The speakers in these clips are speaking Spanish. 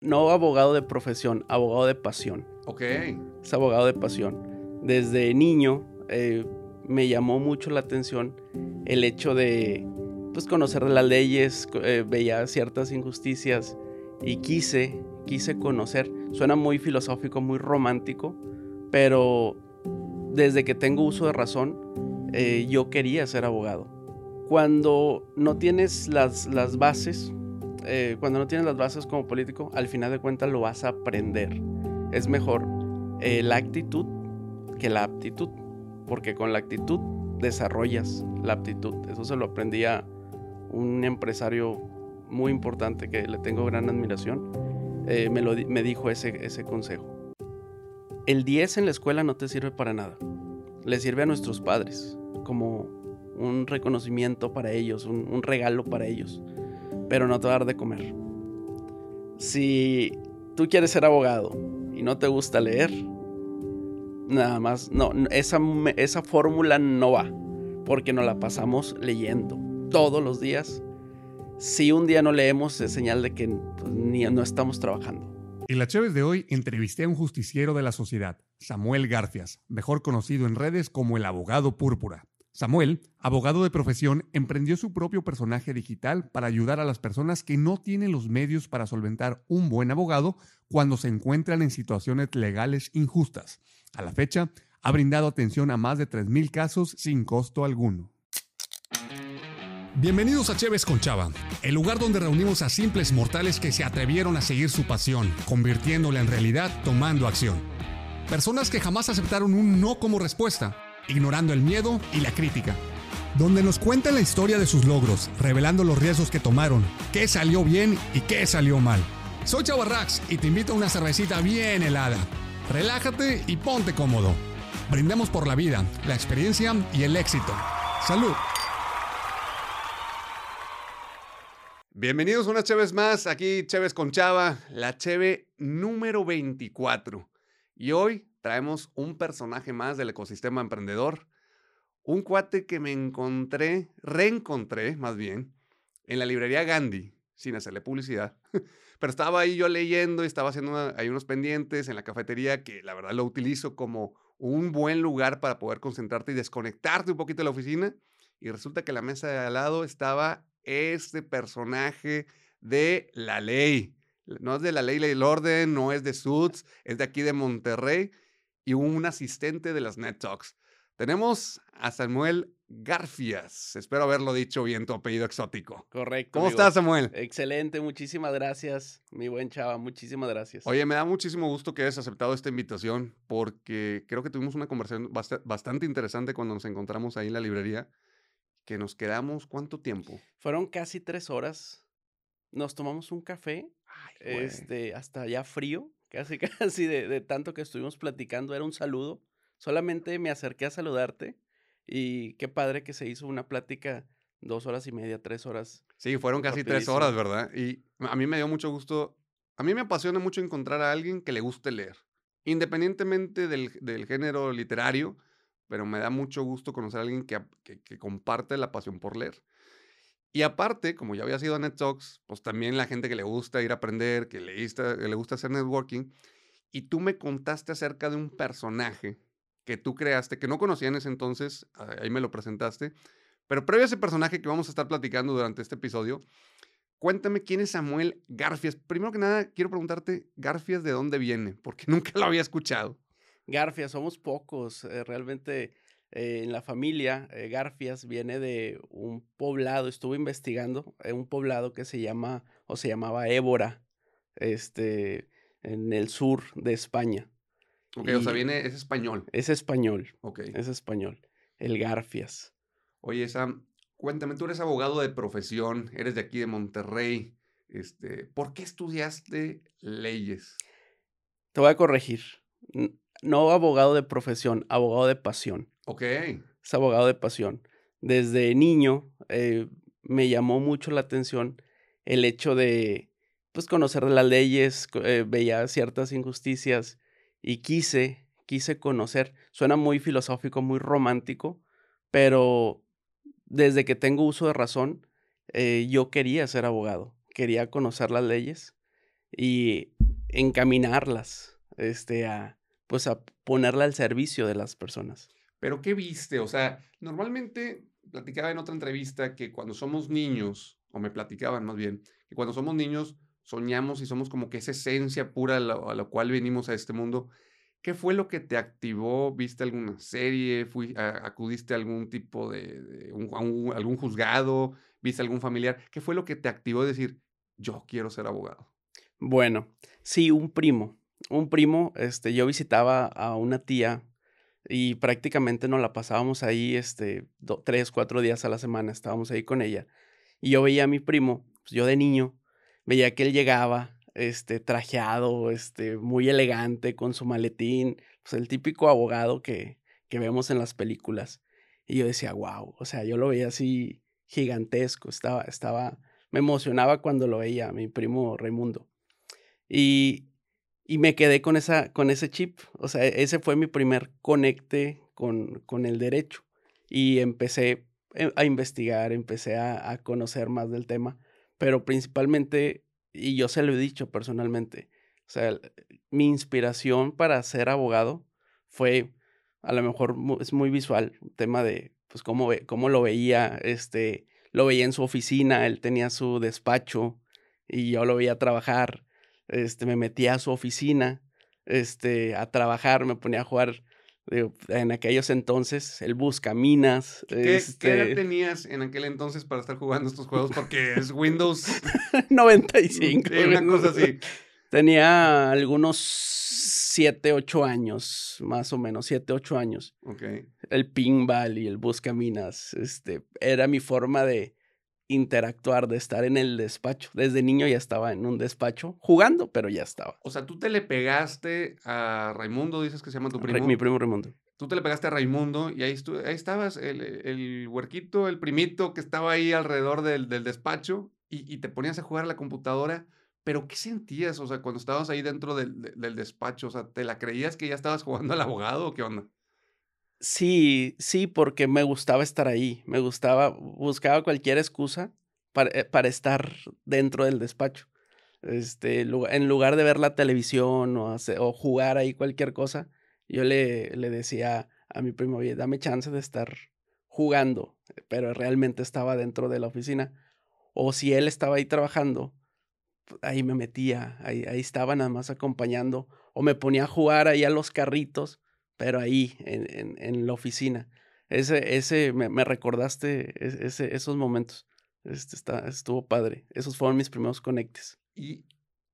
no abogado de profesión, abogado de pasión. Ok. Es abogado de pasión. Desde niño eh, me llamó mucho la atención el hecho de pues, conocer las leyes, eh, veía ciertas injusticias y quise, quise conocer. Suena muy filosófico, muy romántico, pero desde que tengo uso de razón, eh, yo quería ser abogado. Cuando no tienes las, las bases, eh, cuando no tienes las bases como político, al final de cuentas lo vas a aprender. Es mejor eh, la actitud que la aptitud, porque con la actitud desarrollas la aptitud. Eso se lo aprendí a un empresario muy importante que le tengo gran admiración. Eh, me, lo, me dijo ese, ese consejo. El 10 en la escuela no te sirve para nada. Le sirve a nuestros padres como un reconocimiento para ellos, un, un regalo para ellos pero no te dar de comer. Si tú quieres ser abogado y no te gusta leer, nada más, no, esa, esa fórmula no va, porque nos la pasamos leyendo todos los días. Si un día no leemos, es señal de que pues, no estamos trabajando. En la Chévez de hoy entrevisté a un justiciero de la sociedad, Samuel Garfias, mejor conocido en redes como el abogado púrpura. Samuel, abogado de profesión, emprendió su propio personaje digital para ayudar a las personas que no tienen los medios para solventar un buen abogado cuando se encuentran en situaciones legales injustas. A la fecha, ha brindado atención a más de 3.000 casos sin costo alguno. Bienvenidos a Chévez con Chava, el lugar donde reunimos a simples mortales que se atrevieron a seguir su pasión, convirtiéndola en realidad tomando acción. Personas que jamás aceptaron un no como respuesta ignorando el miedo y la crítica. Donde nos cuentan la historia de sus logros, revelando los riesgos que tomaron, qué salió bien y qué salió mal. Soy Chavarrax y te invito a una cervecita bien helada. Relájate y ponte cómodo. Brindemos por la vida, la experiencia y el éxito. ¡Salud! Bienvenidos una Cheves más, aquí Cheves con Chava, la Cheve número 24. Y hoy traemos un personaje más del ecosistema emprendedor. Un cuate que me encontré, reencontré más bien, en la librería Gandhi, sin hacerle publicidad. Pero estaba ahí yo leyendo y estaba haciendo ahí unos pendientes en la cafetería que la verdad lo utilizo como un buen lugar para poder concentrarte y desconectarte un poquito de la oficina. Y resulta que la mesa de al lado estaba este personaje de la ley. No es de la ley y el orden, no es de Suits, es de aquí de Monterrey y un asistente de las Net Talks. Tenemos a Samuel Garfias. Espero haberlo dicho bien tu apellido exótico. Correcto. ¿Cómo estás, Samuel? Excelente, muchísimas gracias, mi buen chava, muchísimas gracias. Oye, me da muchísimo gusto que hayas aceptado esta invitación porque creo que tuvimos una conversación bastante interesante cuando nos encontramos ahí en la librería, que nos quedamos, ¿cuánto tiempo? Fueron casi tres horas. Nos tomamos un café, este, hasta ya frío, Casi, casi de, tanto que estuvimos platicando, era un saludo. Solamente me acerqué a saludarte y qué padre que se hizo una plática dos horas y media, tres horas. Sí, fueron casi tres horas, ¿verdad? Y a mí me dio mucho gusto, a mí me apasiona mucho encontrar a alguien que le guste leer, independientemente del, género literario, pero me da mucho gusto conocer a alguien que, que comparte la pasión por leer. Y aparte, como ya había sido Net Talks, pues también la gente que le gusta ir a aprender, que le, gusta, le gusta hacer networking, y tú me contaste acerca de un personaje que tú creaste, que no conocía en ese entonces, ahí me lo presentaste, pero previo a ese personaje que vamos a estar platicando durante este episodio, cuéntame quién es Samuel Garfias. Primero que nada, quiero preguntarte, Garfias, ¿de dónde viene? Porque nunca lo había escuchado. Garfias, somos pocos, eh, realmente eh, en la familia, eh, Garfias viene de un poblado, estuve investigando, en un poblado que se llama o se llamaba Évora, este, en el sur de España. Ok, o sea, viene, es español. Es español. Ok. Es español. El Garfias. Oye, Sam, cuéntame, tú eres abogado de profesión, eres de aquí de Monterrey. Este, ¿Por qué estudiaste leyes? Te voy a corregir. No abogado de profesión, abogado de pasión. Ok. Es abogado de pasión. Desde niño eh, me llamó mucho la atención el hecho de pues, conocer las leyes, eh, veía ciertas injusticias y quise, quise conocer. Suena muy filosófico, muy romántico, pero desde que tengo uso de razón, eh, yo quería ser abogado, quería conocer las leyes y encaminarlas este, a, pues a ponerla al servicio de las personas. Pero ¿qué viste? O sea, normalmente platicaba en otra entrevista que cuando somos niños, o me platicaban más bien, que cuando somos niños soñamos y somos como que esa esencia pura a la, cual venimos a este mundo. ¿Qué fue lo que te activó? ¿Viste alguna serie? Fui, ¿Acudiste a algún tipo de, algún juzgado? ¿Viste algún familiar? ¿Qué fue lo que te activó de decir, yo quiero ser abogado? Bueno, sí, un primo. Un primo, este, yo visitaba a una tía y prácticamente nos la pasábamos ahí, este, tres, cuatro días a la semana, estábamos ahí con ella. Y yo veía a mi primo, pues yo de niño, veía que él llegaba, este, trajeado, este, muy elegante, con su maletín, pues el típico abogado que, que vemos en las películas. Y yo decía, wow, o sea, yo lo veía así gigantesco, estaba, estaba, me emocionaba cuando lo veía, mi primo Raimundo. Y, y me quedé con, esa, con ese chip. O sea, ese fue mi primer conecte con, con el derecho. Y empecé eh, a investigar, empecé a, conocer más del tema, pero principalmente, y yo se lo he dicho personalmente, o sea, mi inspiración para ser abogado fue, a lo mejor es muy visual, tema de, pues, cómo, cómo lo veía, este, lo veía en su oficina, él tenía su despacho y yo lo veía trabajar este, me metía a su oficina, este, a trabajar, me ponía a jugar en aquellos entonces, el Buscaminas. ¿Qué, este... ¿Qué edad tenías en aquel entonces para estar jugando estos juegos? Porque es Windows 95. una cosa así. Tenía algunos 7, 8 años, más o menos, 7, 8 años. El pinball y el Buscaminas, este, era mi forma de, interactuar, de estar en el despacho. Desde niño ya estaba en un despacho jugando, pero ya estaba. O sea, tú te le pegaste a Raimundo, dices que se llama tu primo. mi primo Raimundo. Tú te le pegaste a Raimundo y ahí, ahí estabas, el, el, huerquito, el primito que estaba ahí alrededor del, del despacho y, y, te ponías a jugar a la computadora. Pero, ¿qué sentías? O sea, cuando estabas ahí dentro del, del despacho, o sea, ¿te la creías que ya estabas jugando al abogado o qué onda? Sí, sí, porque me gustaba estar ahí, me gustaba, buscaba cualquier excusa para, eh, para estar dentro del despacho. Este, en lugar de ver la televisión o, o jugar ahí cualquier cosa, yo le, le decía a mi primo, oye, dame chance de estar jugando, pero realmente estaba dentro de la oficina. O si él estaba ahí trabajando, ahí me metía, ahí, ahí estaba nada más acompañando, o me ponía a jugar ahí a los carritos pero ahí, en, en, la oficina. Ese, ese, me, me recordaste ese, esos momentos. Este, está, estuvo padre. Esos fueron mis primeros conectes. Y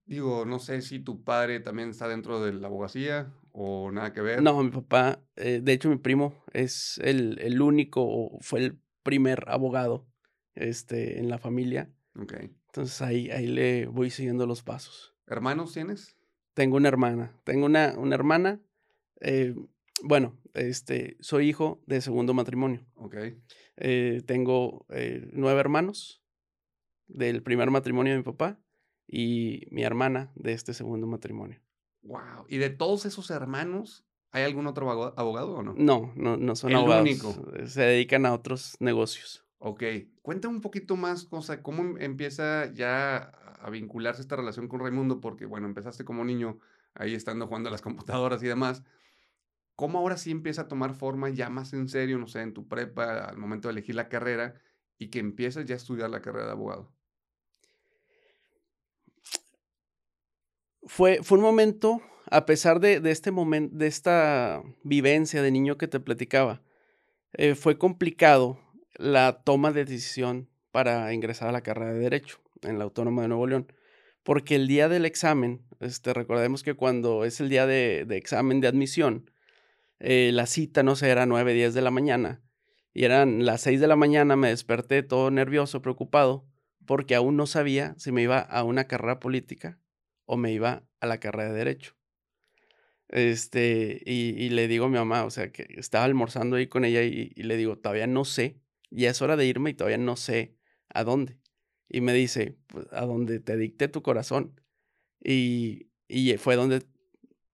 digo, no sé si tu padre también está dentro de la abogacía o nada que ver. No, mi papá, eh, de hecho mi primo es el, el único, fue el primer abogado este, en la familia. Ok. Entonces ahí, ahí le voy siguiendo los pasos. ¿Hermanos tienes? Tengo una hermana. Tengo una, una hermana. Eh, bueno, este, soy hijo de segundo matrimonio. Ok. Eh, tengo eh, nueve hermanos del primer matrimonio de mi papá y mi hermana de este segundo matrimonio. Wow. ¿Y de todos esos hermanos, hay algún otro abogado o no? No, no, no son El Único. Eh, se dedican a otros negocios. Ok. Cuéntame un poquito más, cosa, cómo em, empieza ya a vincularse esta relación con Raimundo, porque bueno, empezaste como niño ahí estando jugando a las computadoras y demás. ¿Cómo ahora sí empieza a tomar forma ya más en serio, no sé, en tu prepa, al momento de elegir la carrera y que empiezas ya a estudiar la carrera de abogado? Fue, fue un momento, a pesar de, este momento, de esta vivencia de niño que te platicaba, eh, fue complicado la toma de decisión para ingresar a la carrera de Derecho en la Autónoma de Nuevo León. Porque el día del examen, este, recordemos que cuando es el día de, de examen de admisión, eh, la cita, no sé, era 9, 10 de la mañana. Y eran las 6 de la mañana, me desperté todo nervioso, preocupado, porque aún no sabía si me iba a una carrera política o me iba a la carrera de derecho. Este, y, le digo a mi mamá, o sea, que estaba almorzando ahí con ella y, le digo, todavía no sé, ya es hora de irme y todavía no sé a dónde. Y me dice, pues, a donde te dicte tu corazón. Y, y fue donde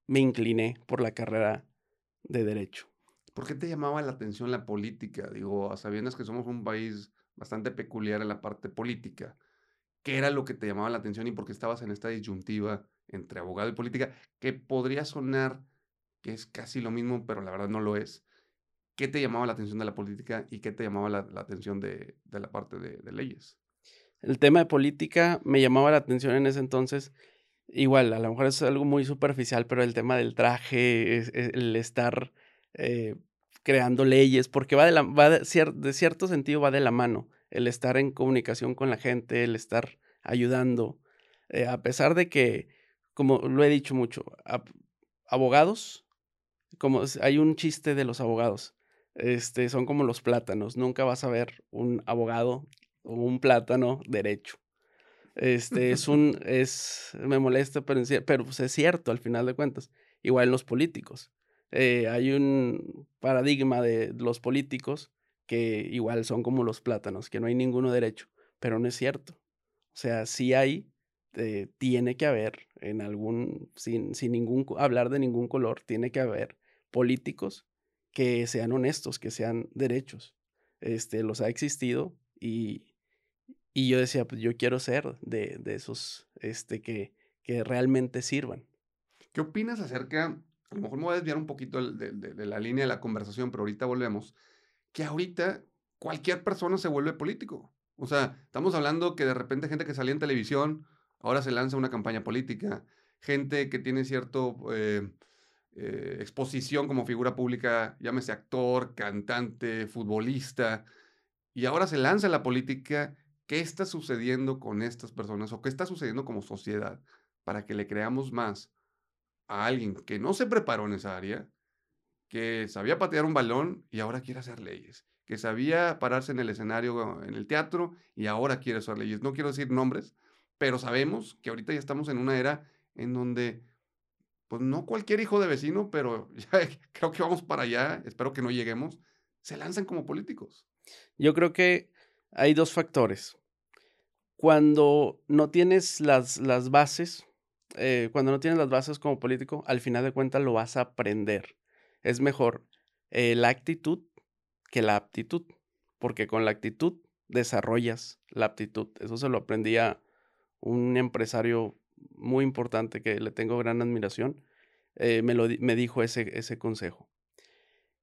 me incliné por la carrera de derecho. ¿Por qué te llamaba la atención la política? Digo, a sabiendas que somos un país bastante peculiar en la parte política. ¿Qué era lo que te llamaba la atención y por qué estabas en esta disyuntiva entre abogado y política? Que podría sonar que es casi lo mismo, pero la verdad no lo es. ¿Qué te llamaba la atención de la política y qué te llamaba la, atención de, la parte de, leyes? El tema de política me llamaba la atención en ese entonces. Igual, a lo mejor es algo muy superficial, pero el tema del traje, el estar eh, creando leyes, porque va, de, la, va de, cierto sentido va de la mano, el estar en comunicación con la gente, el estar ayudando, eh, a pesar de que, como lo he dicho mucho, abogados, como hay un chiste de los abogados, este, son como los plátanos, nunca vas a ver un abogado o un plátano derecho. Este es un, es, me molesta, pero, pues es cierto al final de cuentas. Igual los políticos. Eh, hay un paradigma de los políticos que igual son como los plátanos, que no hay ninguno derecho, pero no es cierto. O sea, sí hay, eh, tiene que haber en algún, sin, sin ningún, hablar de ningún color, tiene que haber políticos que sean honestos, que sean derechos. Este, los ha existido y, y yo decía, pues yo quiero ser de, de esos este, que, que realmente sirvan. ¿Qué opinas acerca a lo mejor me voy a desviar un poquito de, la línea de la conversación, pero ahorita volvemos, que ahorita cualquier persona se vuelve político. O sea, estamos hablando que de repente gente que salía en televisión, ahora se lanza una campaña política, gente que tiene cierto eh, eh, exposición como figura pública, llámese actor, cantante, futbolista, y ahora se lanza la política. ¿Qué está sucediendo con estas personas o qué está sucediendo como sociedad para que le creamos más a alguien que no se preparó en esa área, que sabía patear un balón y ahora quiere hacer leyes, que sabía pararse en el escenario, en el teatro y ahora quiere hacer leyes. No quiero decir nombres, pero sabemos que ahorita ya estamos en una era en donde, pues no cualquier hijo de vecino, pero ya creo que vamos para allá, espero que no lleguemos, se lanzan como políticos. Yo creo que hay dos factores. Cuando no tienes las, las bases, eh, cuando no tienes las bases como político, al final de cuentas lo vas a aprender. Es mejor eh, la actitud que la aptitud, porque con la actitud desarrollas la aptitud. Eso se lo aprendí a un empresario muy importante que le tengo gran admiración. Eh, me, lo, me dijo ese, ese consejo.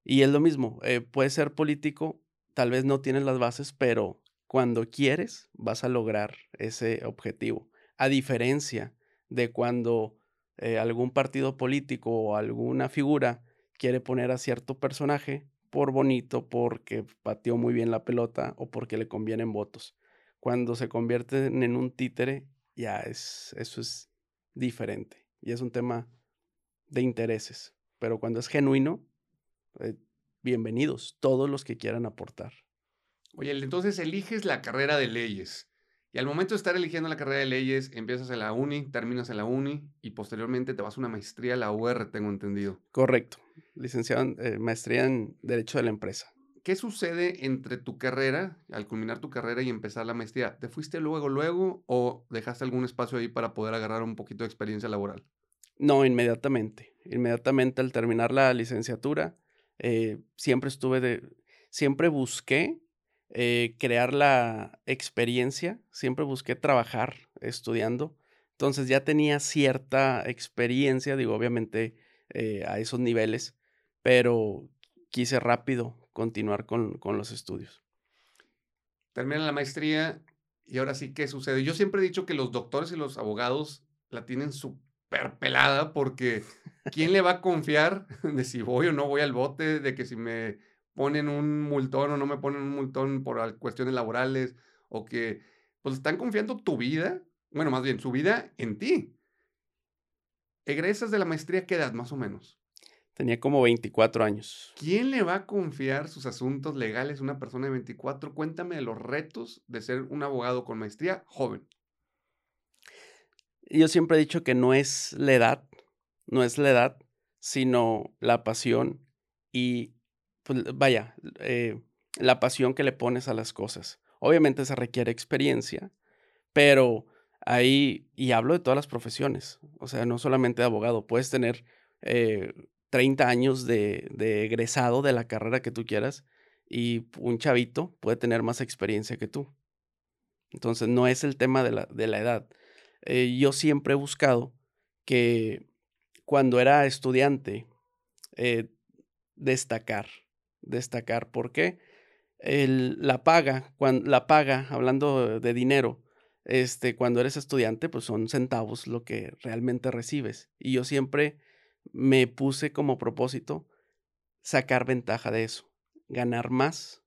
Y es lo mismo, puedes ser político, tal vez no tienes las bases, pero cuando quieres vas a lograr ese objetivo. A diferencia de cuando eh, algún partido político o alguna figura quiere poner a cierto personaje por bonito, porque pateó muy bien la pelota o porque le convienen votos. Cuando se convierten en un títere, ya es, eso es diferente y es un tema de intereses. Pero cuando es genuino, eh, bienvenidos todos los que quieran aportar. Oye, entonces eliges la carrera de leyes. Y al momento de estar eligiendo la carrera de leyes, empiezas en la uni, terminas en la uni y posteriormente te vas a una maestría a la UR, tengo entendido. Correcto. Licenciado en eh, maestría en Derecho de la Empresa. ¿Qué sucede entre tu carrera, al culminar tu carrera y empezar la maestría? ¿Te fuiste luego, luego o dejaste algún espacio ahí para poder agarrar un poquito de experiencia laboral? No, inmediatamente. Inmediatamente al terminar la licenciatura, eh, siempre estuve de, siempre busqué eh, crear la experiencia. Siempre busqué trabajar estudiando. Entonces ya tenía cierta experiencia, digo, obviamente eh, a esos niveles, pero quise rápido continuar con, con los estudios. Termina la maestría y ahora sí, ¿qué sucede? Yo siempre he dicho que los doctores y los abogados la tienen súper pelada porque ¿quién le va a confiar de si voy o no voy al bote, de que si me ponen un multón o no me ponen un multón por cuestiones laborales o que pues están confiando tu vida, bueno, más bien su vida en ti. Egresas de la maestría, ¿qué edad más o menos? Tenía como 24 años. ¿Quién le va a confiar sus asuntos legales a una persona de 24? Cuéntame de los retos de ser un abogado con maestría joven. Yo siempre he dicho que no es la edad, no es la edad, sino la pasión y pues, vaya, eh, la pasión que le pones a las cosas. Obviamente se requiere experiencia, pero ahí, y hablo de todas las profesiones, o sea, no solamente de abogado, puedes tener 30 eh, años de, de, egresado de la carrera que tú quieras y un chavito puede tener más experiencia que tú. Entonces no es el tema de la, de la edad. Eh, yo siempre he buscado que cuando era estudiante, eh, destacar, destacar. ¿Por qué? El, la paga, la paga, hablando de dinero, este, cuando eres estudiante, pues son centavos lo que realmente recibes. Y yo siempre me puse como propósito sacar ventaja de eso, ganar más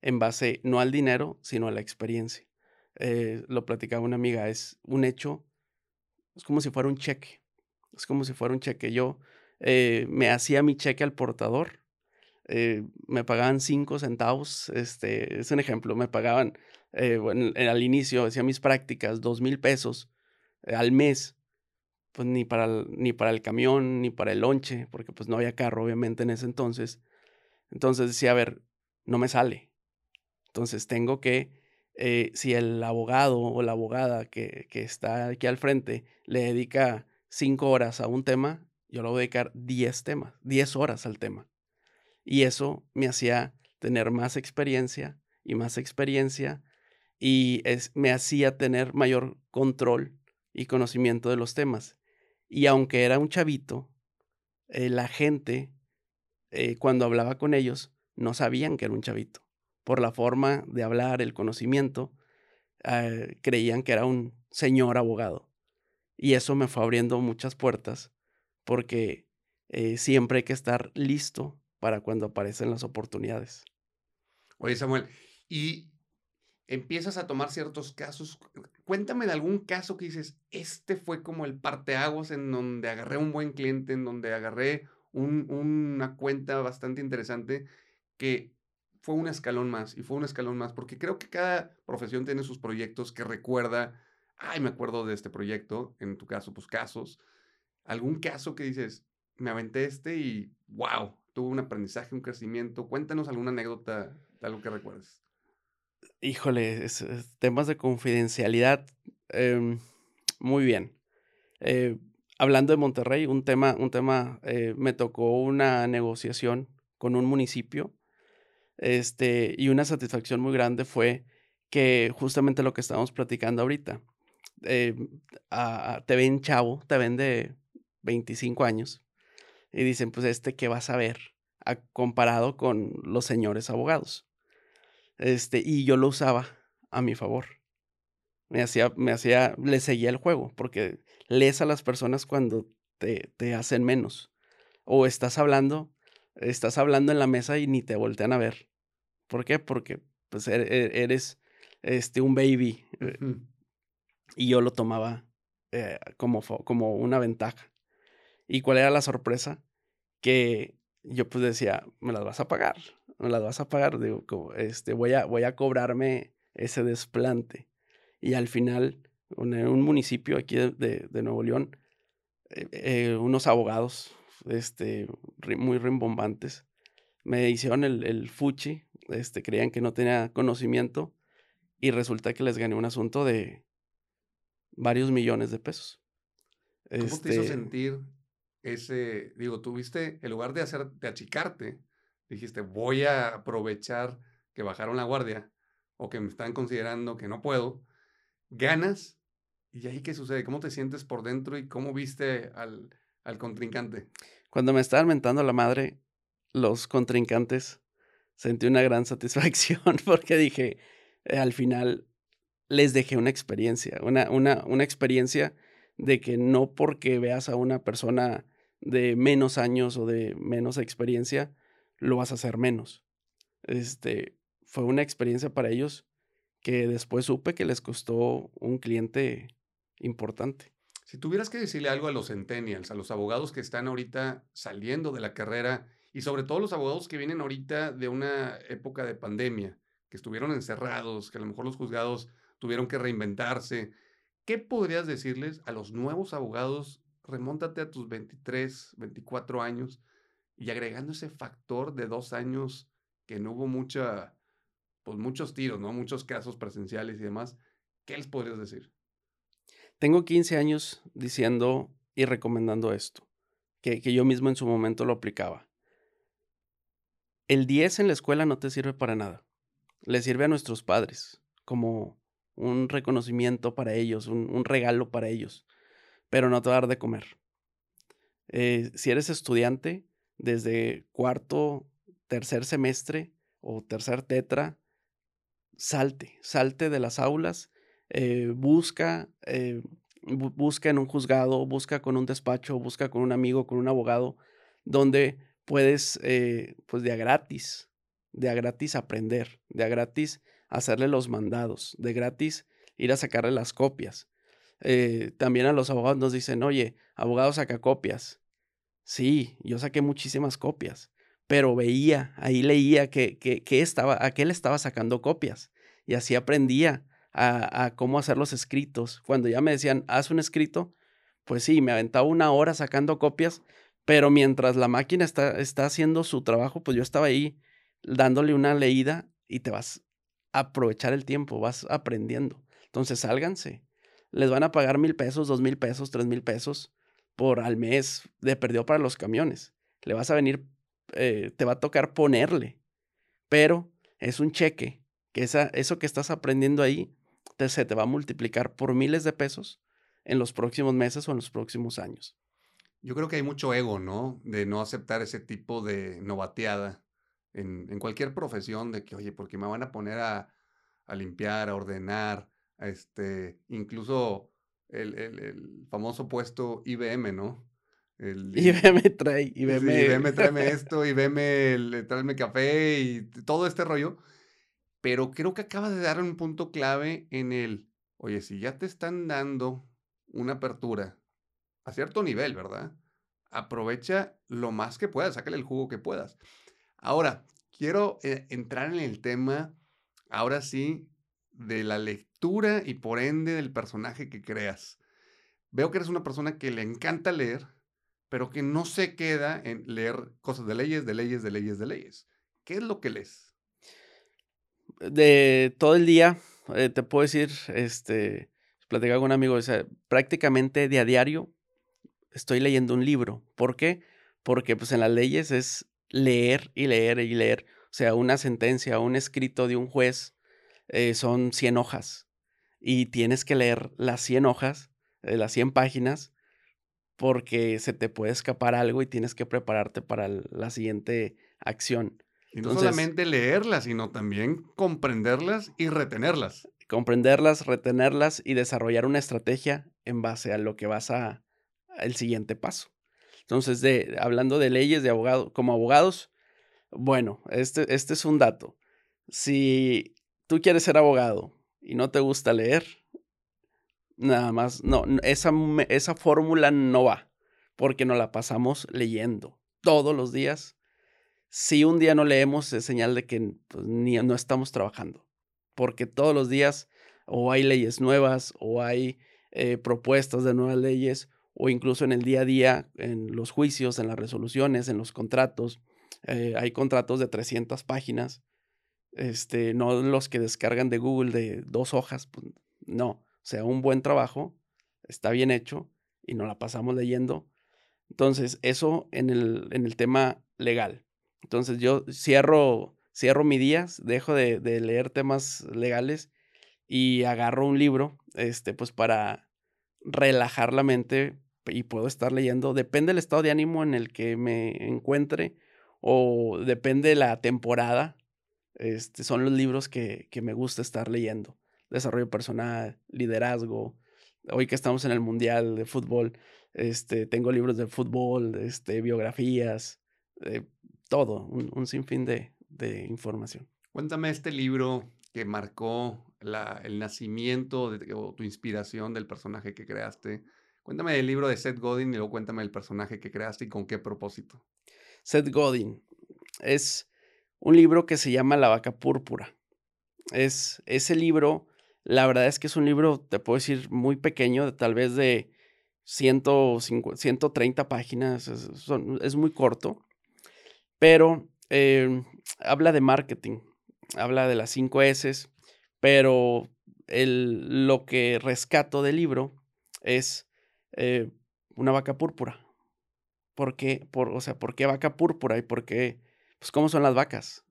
en base no al dinero, sino a la experiencia. Eh, lo platicaba una amiga, es un hecho, es como si fuera un cheque, es como si fuera un cheque. Yo eh, me hacía mi cheque al portador, eh, me pagaban cinco centavos, este, es un ejemplo, me pagaban bueno, al inicio, hacía mis prácticas, dos mil pesos al mes, pues ni para, el, ni para el camión, ni para el lonche, porque pues no había carro obviamente en ese entonces. Entonces decía, a ver, no me sale. Entonces tengo que eh, si el abogado o la abogada que, está aquí al frente le dedica cinco horas a un tema, yo le voy a dedicar diez temas, diez horas al tema. Y eso me hacía tener más experiencia y más experiencia y es, me hacía tener mayor control y conocimiento de los temas. Y aunque era un chavito, eh, la gente, eh, cuando hablaba con ellos, no sabían que era un chavito por la forma de hablar, el conocimiento, eh, creían que era un señor abogado. Y eso me fue abriendo muchas puertas porque siempre hay que estar listo para cuando aparecen las oportunidades. Oye, Samuel, y empiezas a tomar ciertos casos. Cuéntame de algún caso que dices, este fue como el parteaguas en donde agarré un buen cliente, en donde agarré una cuenta bastante interesante que fue un escalón más y fue un escalón más, porque creo que cada profesión tiene sus proyectos que recuerda, ay, me acuerdo de este proyecto, en tu caso, pues casos, algún caso que dices, me aventé este y wow, tuvo un aprendizaje, un crecimiento. Cuéntanos alguna anécdota algo que recuerdes. Híjole, temas de confidencialidad, em, muy bien. Eh, hablando de Monterrey, un tema, un tema, eh, me tocó una negociación con un municipio este, y una satisfacción muy grande fue que justamente lo que estábamos platicando ahorita, eh, te ven chavo, te ven de 25 años y dicen, pues este, ¿qué vas a ver? Comparado con los señores abogados. Este, y yo lo usaba a mi favor. Me hacía, me hacía, le seguía el juego, porque lees a las personas cuando te, te hacen menos. O estás hablando, estás hablando en la mesa y ni te voltean a ver. ¿Por qué? Porque pues e-, e-, eres este, un baby. Eh, y yo lo tomaba eh, como, como una ventaja. ¿Y cuál era la sorpresa? Que yo pues decía, me las vas a pagar, me las vas a pagar, digo, este, voy, a, voy a cobrarme ese desplante. Y al final, en un municipio aquí de, Nuevo León, eh, unos abogados este, muy rimbombantes me hicieron el, el fuchi este, creían que no tenía conocimiento y resulta que les gané un asunto de varios millones de pesos. ¿Cómo te hizo este sentir ese, digo, tuviste, en lugar de hacer, de achicarte, dijiste, voy a aprovechar que bajaron la guardia o que me están considerando que no puedo, ganas y ahí qué sucede, cómo te sientes por dentro y cómo viste al, al contrincante. Cuando me estaban mentando la madre, los contrincantes, sentí una gran satisfacción porque dije, eh, al final les dejé una experiencia, una, una, una experiencia de que no porque veas a una persona de menos años o de menos experiencia, lo vas a hacer menos. Este, fue una experiencia para ellos que después supe que les costó un cliente importante. Si tuvieras que decirle algo a los centennials, a los abogados que están ahorita saliendo de la carrera y sobre todo los abogados que vienen ahorita de una época de pandemia, que estuvieron encerrados, que a lo mejor los juzgados tuvieron que reinventarse. ¿Qué podrías decirles a los nuevos abogados? Remóntate a tus 23, 24 años y agregando ese factor de dos años que no hubo mucha, pues muchos tiros, ¿no? Muchos casos presenciales y demás. ¿Qué les podrías decir? Tengo 15 años diciendo y recomendando esto, que, que yo mismo en su momento lo aplicaba. El 10 en la escuela no te sirve para nada. Le sirve a nuestros padres como un reconocimiento para ellos, un, regalo para ellos, pero no te va dar de comer. Eh, si eres estudiante, desde cuarto, tercer semestre o tercer tetra, salte, salte de las aulas, eh, busca, eh, busca en un juzgado, busca con un despacho, busca con un amigo, con un abogado, donde puedes, pues de a gratis, de a gratis aprender, de a gratis hacerle los mandados, de gratis ir a sacarle las copias. también a los abogados nos dicen, oye, abogado saca copias. Sí, yo saqué muchísimas copias, pero veía, ahí leía que, que, estaba, a qué le estaba sacando copias y así aprendía a, cómo hacer los escritos. Cuando ya me decían, haz un escrito, pues sí, me aventaba una hora sacando copias, pero mientras la máquina está, está haciendo su trabajo, pues yo estaba ahí dándole una leída y te vas a aprovechar el tiempo, vas aprendiendo. Entonces, sálganse. Les van a pagar mil pesos, dos mil pesos, tres mil pesos por al mes de perdió para los camiones. Le vas a venir, eh, te va a tocar ponerle, pero es un cheque, que esa, eso que estás aprendiendo ahí te, se te va a multiplicar por miles de pesos en los próximos meses o en los próximos años. Yo creo que hay mucho ego, ¿no? De no aceptar ese tipo de novateada en, en cualquier profesión, de que, oye, porque me van a poner a, a limpiar, a ordenar, a este, incluso el, el, el, famoso puesto IBM, ¿no? El, IBM trae, IBM. IBM tráeme esto, IBM el, tráeme café y todo este rollo. Pero creo que acaba de dar un punto clave en el, oye, si ya te están dando una apertura a cierto nivel, ¿verdad? Aprovecha lo más que puedas, sácale el jugo que puedas. Ahora, quiero eh, entrar en el tema, ahora sí, de la lectura y por ende del personaje que creas. Veo que eres una persona que le encanta leer, pero que no se queda en leer cosas de leyes, de leyes, de leyes, de leyes. ¿Qué es lo que lees? De todo el día, eh, te puedo decir, este, platicaba con un amigo, prácticamente de a diario estoy leyendo un libro. ¿Por qué? Porque pues en las leyes es leer y leer y leer. O sea, una sentencia, un escrito de un juez eh, son 100 hojas y tienes que leer las 100 hojas, eh, las 100 páginas, porque se te puede escapar algo y tienes que prepararte para la siguiente acción. Y no solamente leerlas, sino también comprenderlas y retenerlas. Comprenderlas, retenerlas y desarrollar una estrategia en base a lo que vas a, el siguiente paso. Entonces, de, hablando de leyes de abogado, como abogados, bueno, este, este es un dato. Si tú quieres ser abogado y no te gusta leer, nada más, no, esa, esa fórmula no va, porque nos la pasamos leyendo todos los días. Si un día no leemos, es señal de que pues, no estamos trabajando, porque todos los días o hay leyes nuevas o hay eh, propuestas de nuevas leyes o incluso en el día a día, en los juicios, en las resoluciones, en los contratos. Eh, hay contratos de 300 páginas este, no los que descargan de Google de dos hojas, pues, no, o sea, un buen trabajo, está bien hecho y nos la pasamos leyendo. Entonces, eso en el, en el tema legal. Entonces, yo cierro, cierro mi día, dejo de, de, leer temas legales y agarro un libro, este, pues para relajar la mente y puedo estar leyendo. Depende del estado de ánimo en el que me encuentre o depende de la temporada este, son los libros que, me gusta estar leyendo. Desarrollo personal, liderazgo. Hoy que estamos en el Mundial de Fútbol, este, tengo libros de fútbol, este, biografías, eh, todo, un, sinfín de, información. Cuéntame este libro que marcó el nacimiento de, o tu inspiración del personaje que creaste. Cuéntame el libro de Seth Godin y luego cuéntame el personaje que creaste y con qué propósito. Seth Godin es un libro que se llama La vaca púrpura. Es ese libro, la verdad es que es un libro, te puedo decir, muy pequeño, tal vez de 130 páginas, es, muy corto, pero em, habla de marketing, habla de las 5 S, pero lo que rescato del libro es eh, una vaca púrpura. ¿Por qué? Por, o sea, ¿por qué vaca púrpura y por qué pues cómo son las vacas.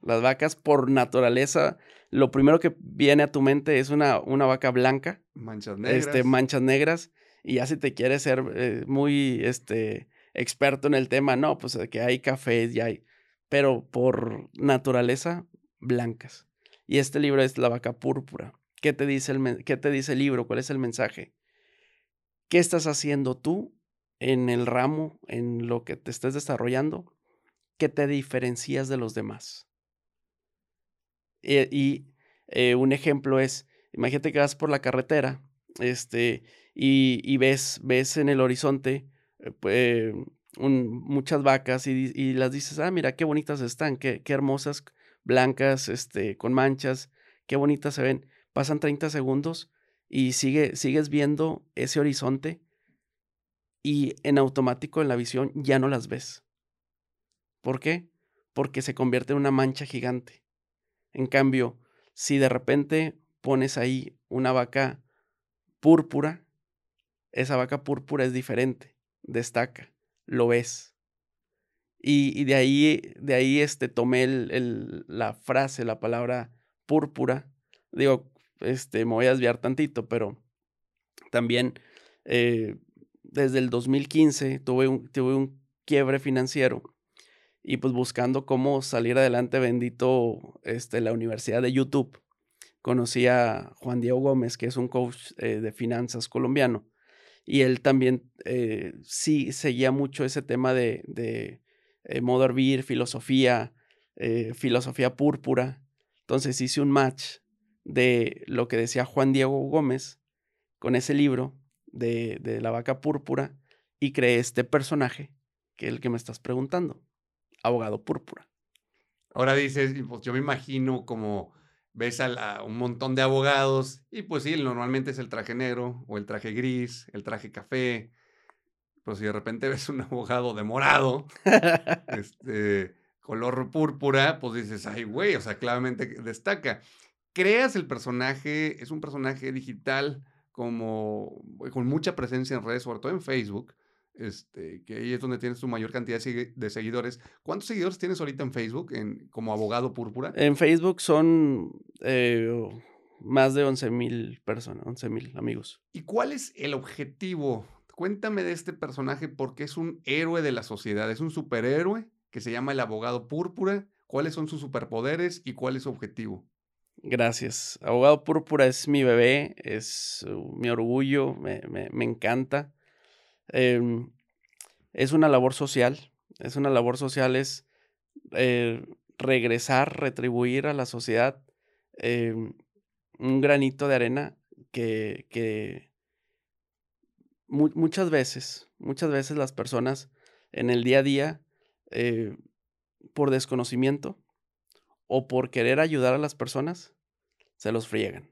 Las vacas por naturaleza, lo primero que viene a tu mente es una, una vaca blanca. Manchas negras. Este, manchas negras. Y ya si te quieres ser eh, muy este, experto en el tema, no, pues que hay cafés, ya hay. Pero por naturaleza, blancas. Y este libro es La vaca púrpura. ¿Qué te dice el, qué te dice el libro? ¿Cuál es el mensaje? ¿Qué estás haciendo tú en el ramo, en lo que te estés desarrollando, que te diferencias de los demás? Eh, y eh, un ejemplo es, imagínate que vas por la carretera este, y, ves, ves en el horizonte eh, muchas vacas y, las dices, ah, mira qué bonitas están, qué, qué hermosas, blancas, este, con manchas, qué bonitas se ven. Pasan 30 segundos y sigue, sigues viendo ese horizonte y en automático en la visión ya no las ves. ¿Por qué? Porque se convierte en una mancha gigante. En cambio, si de repente pones ahí una vaca púrpura, esa vaca púrpura es diferente, destaca, lo ves. Y, de ahí, de ahí este, tomé el, la frase, la palabra púrpura. Digo, este, me voy a desviar tantito, pero también eh, desde el 2015 tuve un, tuve un quiebre financiero y pues buscando cómo salir adelante, bendito este, la Universidad de YouTube. Conocí a Juan Diego Gómez, que es un coach eh, de finanzas colombiano, y él también eh, sí seguía mucho ese tema de, de eh, Beer, filosofía, filosofía púrpura. Entonces hice un match de lo que decía Juan Diego Gómez con ese libro de, de la vaca púrpura y creé este personaje que es el que me estás preguntando abogado púrpura. Ahora dices, pues yo me imagino como ves a, un montón de abogados y pues sí, normalmente es el traje negro o el traje gris, el traje café. Pues si de repente ves un abogado de morado, este, color púrpura, pues dices, ay güey, o sea, claramente destaca. Creas el personaje, es un personaje digital como con mucha presencia en redes, sobre todo en Facebook, este, que ahí es donde tienes tu mayor cantidad de seguidores. ¿Cuántos seguidores tienes ahorita en Facebook en, como abogado púrpura? En Facebook son eh, más de 11 mil personas, 11 mil amigos. ¿Y cuál es el objetivo? Cuéntame de este personaje porque es un héroe de la sociedad, es un superhéroe que se llama el abogado púrpura. ¿Cuáles son sus superpoderes y cuál es su objetivo? Gracias. Abogado Púrpura es mi bebé, es uh, mi orgullo, me, encanta. Em, es una labor social, es una labor social, es eh, regresar, retribuir a la sociedad em, un granito de arena que, que muchas veces, muchas veces las personas en el día a día, eh, por desconocimiento o por querer ayudar a las personas, se los friegan.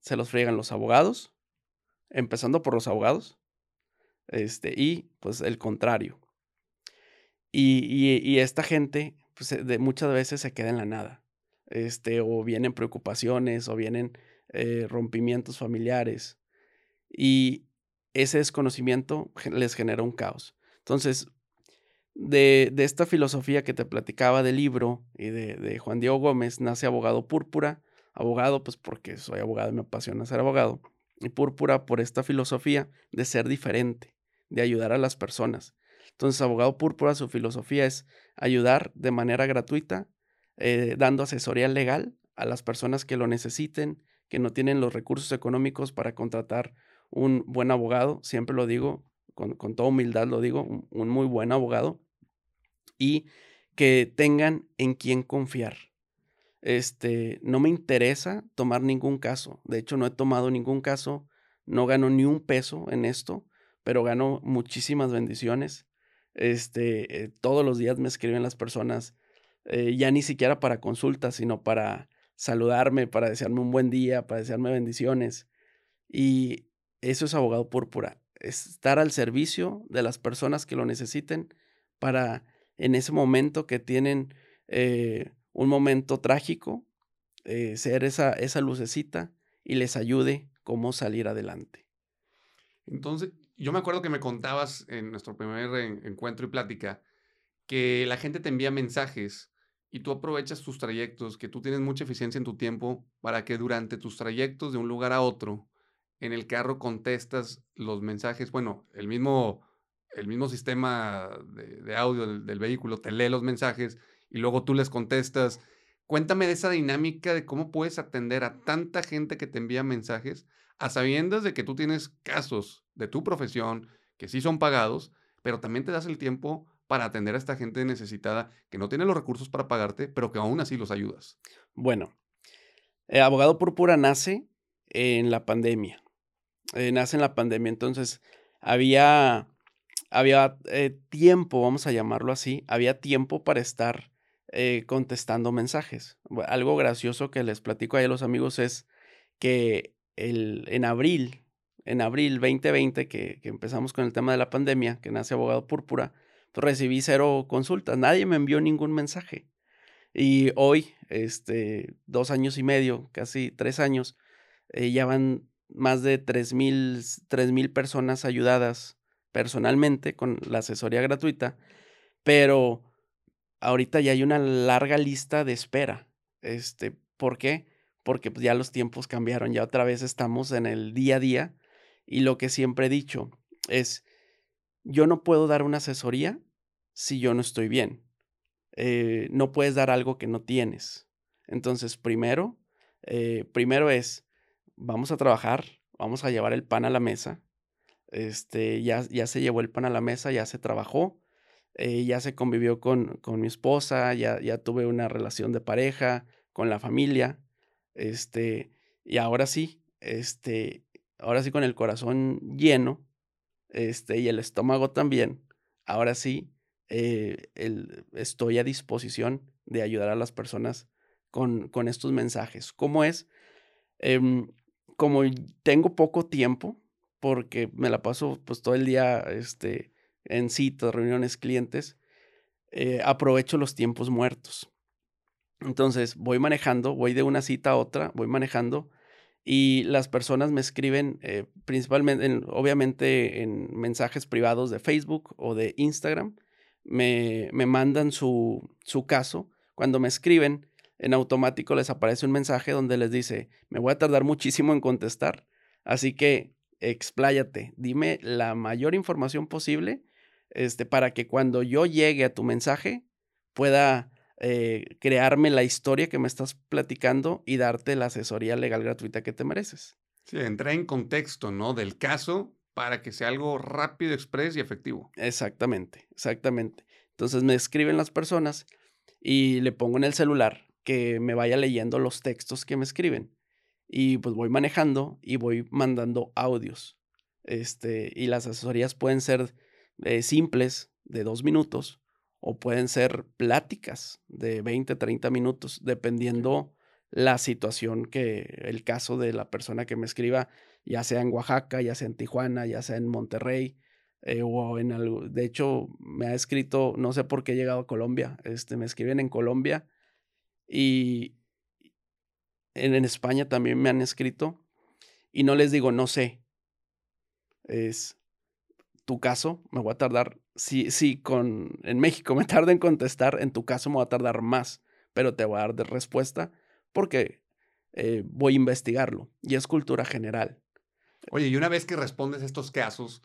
Se los friegan los abogados, empezando por los abogados, este, y pues el contrario. Y, esta gente, pues de, muchas veces se queda en la nada. Este, o vienen preocupaciones, o vienen eh, rompimientos familiares. Y ese desconocimiento les genera un caos. Entonces, de, de, esta filosofía que te platicaba del libro y de, de, Juan Diego Gómez, nace abogado púrpura. Abogado, pues porque soy abogado y me apasiona ser abogado. Y púrpura por esta filosofía de ser diferente de ayudar a las personas. Entonces, Abogado Púrpura, su filosofía es ayudar de manera gratuita, eh, dando asesoría legal a las personas que lo necesiten, que no tienen los recursos económicos para contratar un buen abogado, siempre lo digo, con, toda humildad lo digo, un, muy buen abogado, y que tengan en quién confiar. Este, no me interesa tomar ningún caso. De hecho, no he tomado ningún caso, no gano ni un peso en esto pero gano muchísimas bendiciones. Este, eh, todos los días me escriben las personas, eh, ya ni siquiera para consultas, sino para saludarme, para desearme un buen día, para desearme bendiciones. Y eso es abogado púrpura, estar al servicio de las personas que lo necesiten para en ese momento que tienen eh, un momento trágico, ser esa, esa lucecita y les ayude cómo salir adelante. Entonces, yo me acuerdo que me contabas en nuestro primer encuentro y plática que la gente te envía mensajes y tú aprovechas tus trayectos, que tú tienes mucha eficiencia en tu tiempo para que durante tus trayectos de un lugar a otro, en el carro contestas los mensajes, bueno, el mismo, el mismo sistema de, audio del, vehículo te lee los mensajes y luego tú les contestas. Cuéntame de esa dinámica de cómo puedes atender a tanta gente que te envía mensajes a sabiendas de que tú tienes casos de tu profesión que sí son pagados, pero también te das el tiempo para atender a esta gente necesitada que no tiene los recursos para pagarte, pero que aún así los ayudas? Bueno, eh, Abogado Púrpura nace en la pandemia. Eh, nace en la pandemia, entonces había, había eh, tiempo, vamos a llamarlo así, había tiempo para estar contestando mensajes. Algo gracioso que les platico a los amigos es que el, en abril, en abril 2020, que, que empezamos con el tema de la pandemia, que nace Abogado Púrpura, recibí cero consultas, nadie me envió ningún mensaje. Y hoy, este, dos años y medio, casi tres años, eh, ya van más de tres mil, mil personas ayudadas personalmente con la asesoría gratuita, pero ahorita ya hay una larga lista de espera. Este, ¿Por qué? Porque pues, ya los tiempos cambiaron, ya otra vez estamos en el día a día y lo que siempre he dicho es, yo no puedo dar una asesoría si yo no estoy bien. Eh, no puedes dar algo que no tienes. Entonces, primero, eh, primero es, vamos a trabajar, vamos a llevar el pan a la mesa. Este, ya, ya se llevó el pan a la mesa, ya se trabajó, eh, ya se convivió con, con mi esposa, ya, ya tuve una relación de pareja, con la familia. Este, y ahora sí, este, ahora sí con el corazón lleno, este, y el estómago también, ahora sí, eh, estoy a disposición de ayudar a las personas con, con estos mensajes. ¿Cómo es? Em, como tengo poco tiempo, porque me la paso pues todo el día este, en citas, reuniones, clientes, eh, aprovecho los tiempos muertos. Entonces voy manejando, voy de una cita a otra, voy manejando y las personas me escriben eh, principalmente, obviamente en mensajes privados de Facebook o de Instagram, me, me mandan su, su caso. Cuando me escriben, en automático les aparece un mensaje donde les dice, me voy a tardar muchísimo en contestar, así que expláyate, dime la mayor información posible este, para que cuando yo llegue a tu mensaje pueda eh, crearme la historia que me estás platicando y darte la asesoría legal gratuita que te mereces. Sí, entra en contexto, ¿no? Del caso para que sea algo rápido, express y efectivo. Exactamente, exactamente. Entonces me escriben las personas y le pongo en el celular que me vaya leyendo los textos que me escriben. Y pues voy manejando y voy mandando audios. Este, y las asesorías pueden ser eh, simples, de dos minutos, o pueden ser pláticas de 20, 30 minutos, dependiendo la situación que el caso de la persona que me escriba, ya sea en Oaxaca, ya sea en Tijuana, ya sea en Monterrey, eh, o en algo. De hecho, me ha escrito, no sé por qué he llegado a Colombia, este, me escriben en Colombia y en, en España también me han escrito y no les digo, no sé. Es tu caso, me voy a tardar si, si con, en México me tarda en contestar, en tu caso me va a tardar más, pero te voy a dar de respuesta porque eh, voy a investigarlo y es cultura general. Oye, y una vez que respondes estos casos,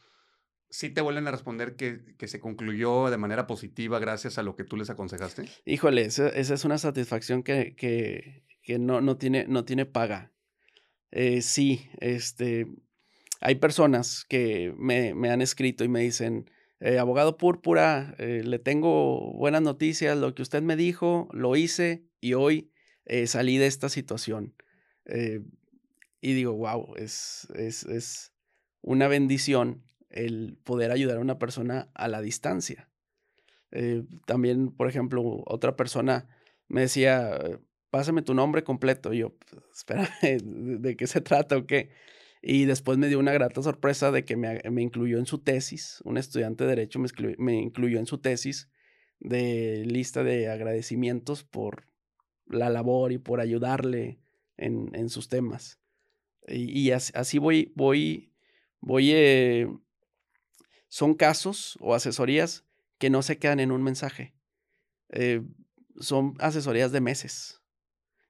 ¿sí te vuelven a responder que, que, se concluyó de manera positiva gracias a lo que tú les aconsejaste? Híjole, esa, es una satisfacción que, que, que, no, no, tiene, no tiene paga. Eh, sí, este, hay personas que me, me han escrito y me dicen, eh, abogado púrpura, eh, le tengo buenas noticias, lo que usted me dijo, lo hice y hoy salí de esta situación. y digo, wow, es, es, es, una bendición el poder ayudar a una persona a la distancia. también, por ejemplo, otra persona me decía, pásame tu nombre completo. Y yo, pues, espérame, ¿de qué se trata o qué? Y después me dio una grata sorpresa de que me, incluyó en su tesis, un estudiante de derecho me, incluyó en su tesis de lista de agradecimientos por la labor y por ayudarle en, en sus temas. Y, y así, voy, voy, voy, eh, son casos o asesorías que no se quedan en un mensaje. Eh, son asesorías de meses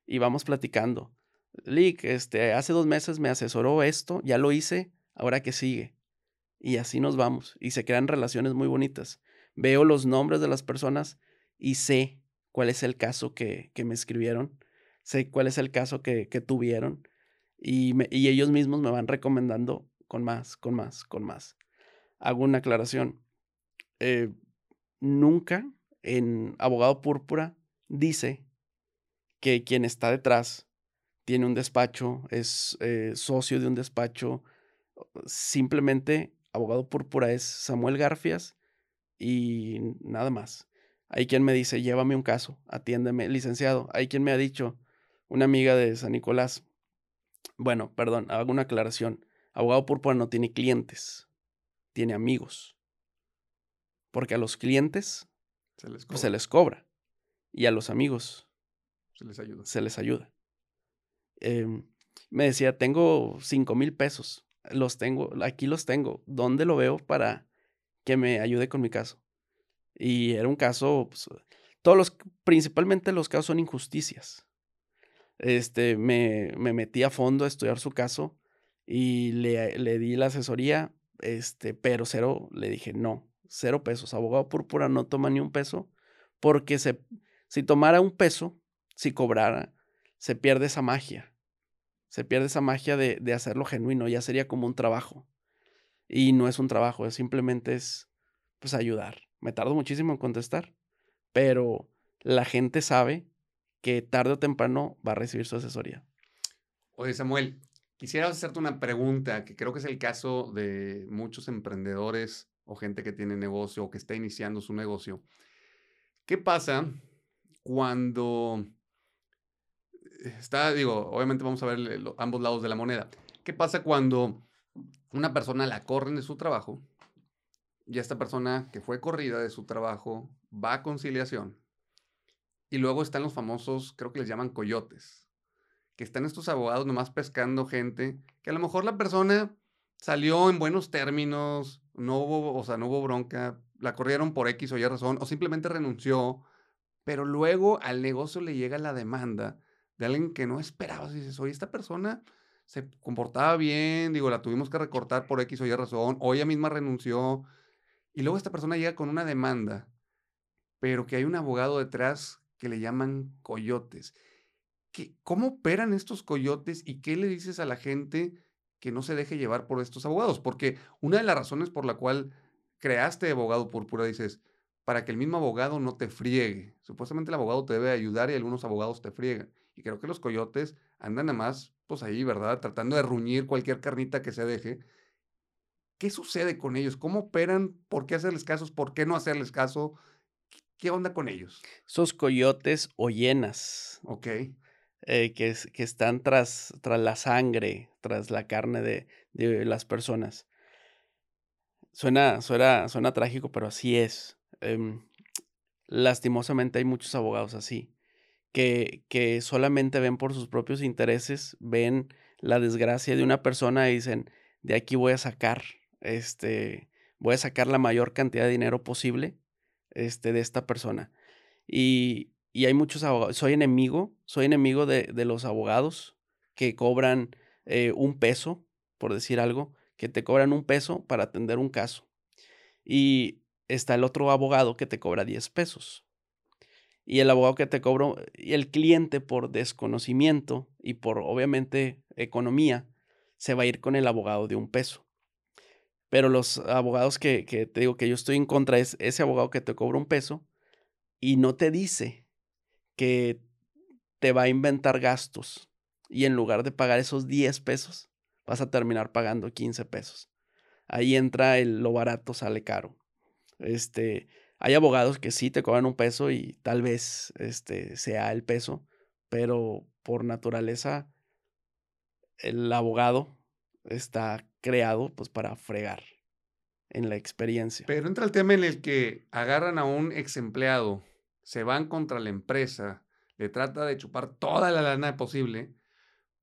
y vamos platicando. Lick, este, hace dos meses me asesoró esto, ya lo hice, ahora que sigue. Y así nos vamos y se crean relaciones muy bonitas. Veo los nombres de las personas y sé cuál es el caso que, que me escribieron, sé cuál es el caso que, que tuvieron y, y ellos mismos me van recomendando con más, con más, con más. Hago una aclaración. Eh, nunca en Abogado Púrpura dice que quien está detrás tiene un despacho, es eh, socio de un despacho. Simplemente Abogado Púrpura es Samuel Garfias y nada más. Hay quien me dice, llévame un caso, atiéndeme, licenciado. Hay quien me ha dicho, una amiga de San Nicolás, bueno, perdón, hago una aclaración. Abogado Púrpura no tiene clientes, tiene amigos. Porque a los clientes se les pues, cobra. Y a los amigos se les ayuda. Se les ayuda. Em, me decía, tengo cinco mil pesos. Los tengo, aquí los tengo. ¿Dónde lo veo para que me ayude con mi caso? Y era un caso, pues, todos los, principalmente los casos son injusticias. Este, me, me metí a fondo a estudiar su caso y le, le di la asesoría, este, pero cero, le dije, no, cero pesos. Abogado púrpura no toma ni un peso porque se, si tomara un peso, si cobrara, se pierde esa magia. Se pierde esa magia de, de hacerlo genuino, ya sería como un trabajo. Y no es un trabajo, simplemente es pues ayudar. Me tardo muchísimo en contestar, pero la gente sabe que tarde o temprano va a recibir su asesoría. Oye, Samuel, Quisiera hacerte una pregunta que creo que es el caso de muchos emprendedores o gente que tiene negocio o que está iniciando su negocio. ¿Qué pasa cuando está, digo, obviamente vamos a ver ambos lados de la moneda. ¿Qué pasa cuando una persona la corren de su trabajo y esta persona que fue corrida de su trabajo va a conciliación y luego están los famosos, creo que les llaman coyotes? que están estos abogados nomás pescando gente, que a lo mejor la persona salió en buenos términos, no hubo, o sea, no hubo bronca, la corrieron por X o Y razón, o simplemente renunció, pero luego al negocio le llega la demanda de alguien que no esperabas. Y dices, oye, esta persona se comportaba bien, digo, la tuvimos que recortar por X o Y razón, o ella misma renunció, y luego esta persona llega con una demanda, pero que hay un abogado detrás que le llaman coyotes. ¿Cómo operan estos coyotes y qué le dices a la gente que no se deje llevar por estos abogados? Porque una de las razones por la cual creaste abogado púrpura, dices, para que el mismo abogado no te friegue. Supuestamente el abogado te debe ayudar y algunos abogados te friegan. Y creo que los coyotes andan nada más, pues ahí, ¿verdad? Tratando de ruñir cualquier carnita que se deje. ¿Qué sucede con ellos? ¿Cómo operan? ¿Por qué hacerles caso? ¿Por qué no hacerles caso? ¿Qué onda con ellos? Esos coyotes o llenas. Ok. Eh, que, que, están tras, tras la sangre, tras la carne de, de las personas. Suena, suena, suena trágico, pero así es. Em, lastimosamente hay muchos abogados así, que, que solamente ven por sus propios intereses, ven la desgracia de una persona y dicen, de aquí voy a sacar, este, voy a sacar la mayor cantidad de dinero posible este, de esta persona. Y, y hay muchos abogados. Soy enemigo, soy enemigo de, de los abogados que cobran eh, un peso, por decir algo, que te cobran un peso para atender un caso. Y está el otro abogado que te cobra 10 pesos. Y el abogado que te cobra, y el cliente por desconocimiento y por obviamente economía, se va a ir con el abogado de un peso. Pero los abogados que, que te digo que yo estoy en contra es ese abogado que te cobra un peso y no te dice que te va a inventar gastos y en lugar de pagar esos 10 pesos, vas a terminar pagando 15 pesos. Ahí entra el lo barato sale caro. Este, hay abogados que sí te cobran un peso y tal vez este sea el peso, pero por naturaleza el abogado está creado pues para fregar en la experiencia. Pero entra el tema en el que agarran a un ex empleado se van contra la empresa, le trata de chupar toda la lana posible,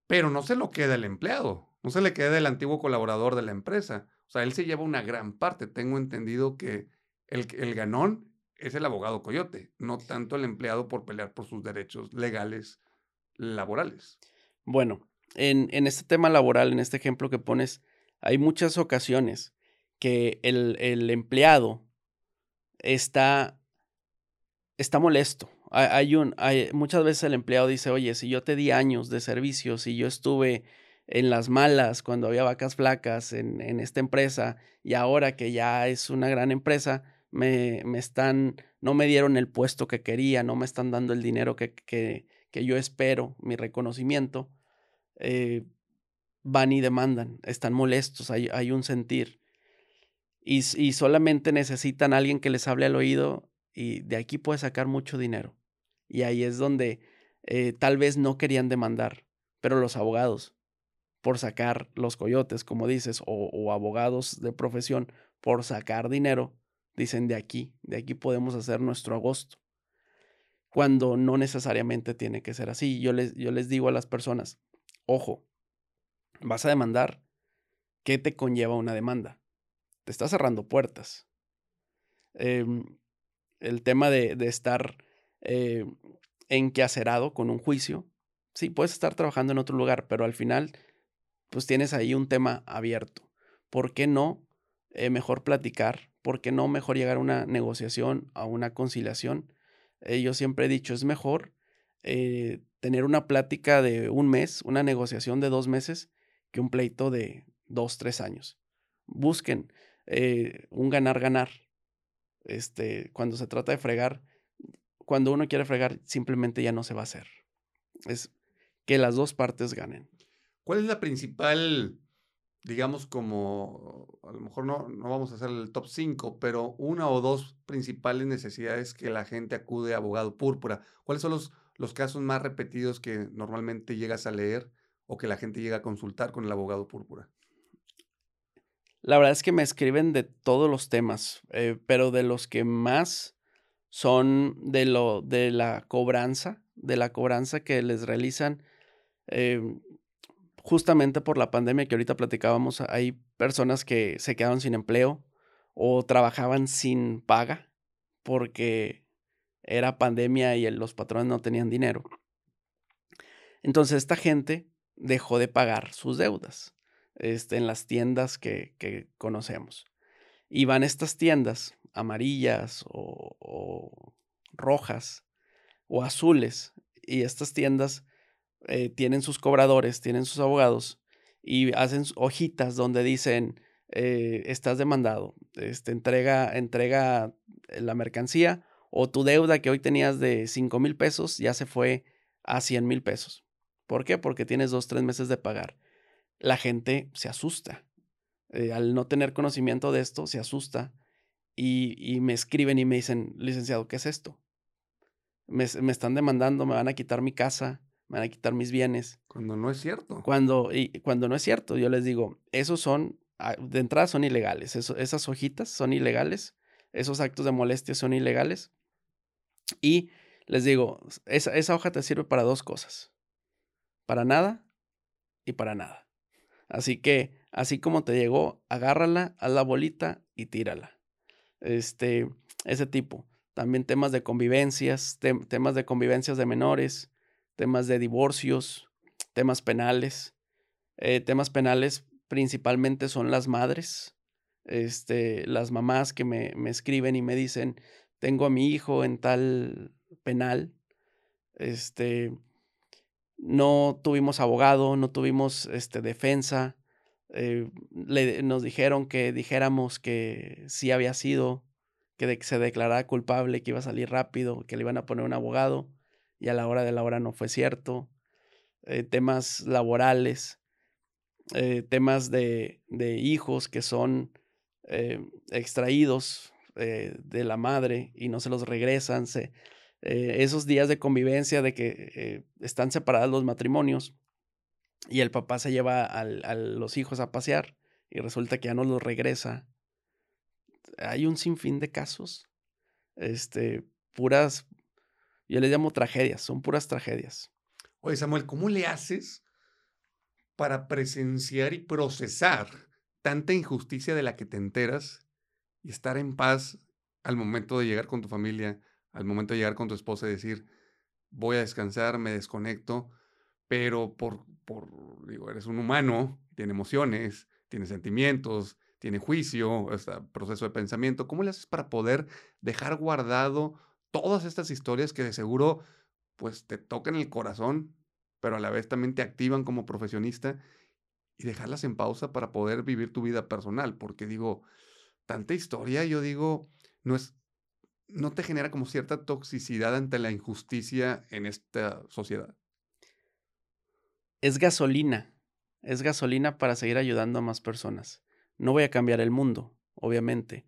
pero no se lo queda el empleado, no se le queda el antiguo colaborador de la empresa. O sea, él se lleva una gran parte. Tengo entendido que el, el ganón es el abogado coyote, no tanto el empleado por pelear por sus derechos legales laborales. Bueno, en, en este tema laboral, en este ejemplo que pones, hay muchas ocasiones que el, el empleado está, está molesto. Hay, un, hay, muchas veces el empleado dice, oye, si yo te di años de servicio, si yo estuve en las malas cuando había vacas flacas en, en esta empresa y ahora que ya es una gran empresa, me, me, están, no me dieron el puesto que quería, no me están dando el dinero que, que, que yo espero, mi reconocimiento, eh, van y demandan, están molestos, hay, hay un sentir. Y, y, solamente necesitan a alguien que les hable al oído y de aquí puede sacar mucho dinero. Y ahí es donde eh, tal vez no querían demandar, pero los abogados, por sacar los coyotes, como dices, o, o abogados de profesión, por sacar dinero, dicen de aquí, de aquí podemos hacer nuestro agosto. Cuando no necesariamente tiene que ser así. Yo les, yo les digo a las personas, ojo, vas a demandar, ¿qué te conlleva una demanda? Te está cerrando puertas. Eh, el tema de, de estar eh, con un juicio, sí, puedes estar trabajando en otro lugar, pero al final, pues tienes ahí un tema abierto. ¿Por qué no eh, mejor platicar? ¿Por qué no mejor llegar a una negociación, a una conciliación? Eh, yo siempre he dicho, es mejor eh, tener una plática de un mes, una negociación de dos meses, que un pleito de dos, tres años. Busquen eh, un ganar-ganar. Este, cuando se trata de fregar, cuando uno quiere fregar, simplemente ya no se va a hacer. Es que las dos partes ganen. ¿Cuál es la principal, digamos, como, a lo mejor no, no vamos a hacer el top 5, pero una o dos principales necesidades que la gente acude a abogado púrpura? ¿Cuáles son los, los casos más repetidos que normalmente llegas a leer o que la gente llega a consultar con el abogado púrpura? La verdad es que me escriben de todos los temas, eh, pero de los que más son de lo de la cobranza, de la cobranza que les realizan eh, justamente por la pandemia que ahorita platicábamos. Hay personas que se quedaron sin empleo o trabajaban sin paga porque era pandemia y los patrones no tenían dinero. Entonces esta gente dejó de pagar sus deudas este, en las tiendas que, que conocemos. Y van estas tiendas amarillas o, o, rojas o azules. Y estas tiendas eh, tienen sus cobradores, tienen sus abogados y hacen hojitas donde dicen, eh, estás demandado, este, entrega, entrega la mercancía o tu deuda que hoy tenías de 5 mil pesos ya se fue a 100 mil pesos. ¿Por qué? Porque tienes dos, tres meses de pagar. La gente se asusta. Eh, al no tener conocimiento de esto, se asusta y, y, me escriben y me dicen, licenciado, ¿qué es esto? Me, me, están demandando, me van a quitar mi casa, me van a quitar mis bienes. Cuando no es cierto. Cuando, y, cuando no es cierto, yo les digo, esos son, ah, de entrada son ilegales, Eso, esas hojitas son ilegales, esos actos de molestia son ilegales. Y les digo, esa, esa hoja te sirve para dos cosas, para nada y para nada. Así que, así como te llegó, agárrala, haz la bolita y tírala. Este, ese tipo. También temas de convivencias, te, temas de convivencias de menores, temas de divorcios, temas penales. Eh, temas penales principalmente son las madres, este, las mamás que me, me, escriben y me dicen, tengo a mi hijo en tal penal, este, no tuvimos abogado, no tuvimos este, defensa, eh, le, nos dijeron que dijéramos que sí había sido, que de, se declarara culpable, que iba a salir rápido, que le iban a poner un abogado y a la hora de la hora no fue cierto. Eh, temas laborales, eh, temas de, de, hijos que son eh, extraídos de la madre y no se los regresan. Se, esos días de convivencia de que están separados los matrimonios y el papá se lleva al, a los hijos a pasear y resulta que ya no los regresa. Hay un sinfín de casos, este, puras, yo les llamo tragedias, son puras tragedias. Oye, Samuel, ¿cómo le haces para presenciar y procesar tanta injusticia de la que te enteras y estar en paz al momento de llegar con tu familia, al momento de llegar con tu esposa y decir, voy a descansar, me desconecto, pero por, por digo, eres un humano, tiene emociones, tiene sentimientos, tiene juicio, este proceso de pensamiento. ¿Cómo le haces para poder dejar guardado todas estas historias que de seguro pues te tocan el corazón, pero a la vez también te activan como profesionista y dejarlas en pausa para poder vivir tu vida personal? Porque digo, tanta historia, yo digo, no es no te genera como cierta toxicidad ante la injusticia en esta sociedad. Es gasolina, es gasolina para seguir ayudando a más personas. No voy a cambiar el mundo, obviamente,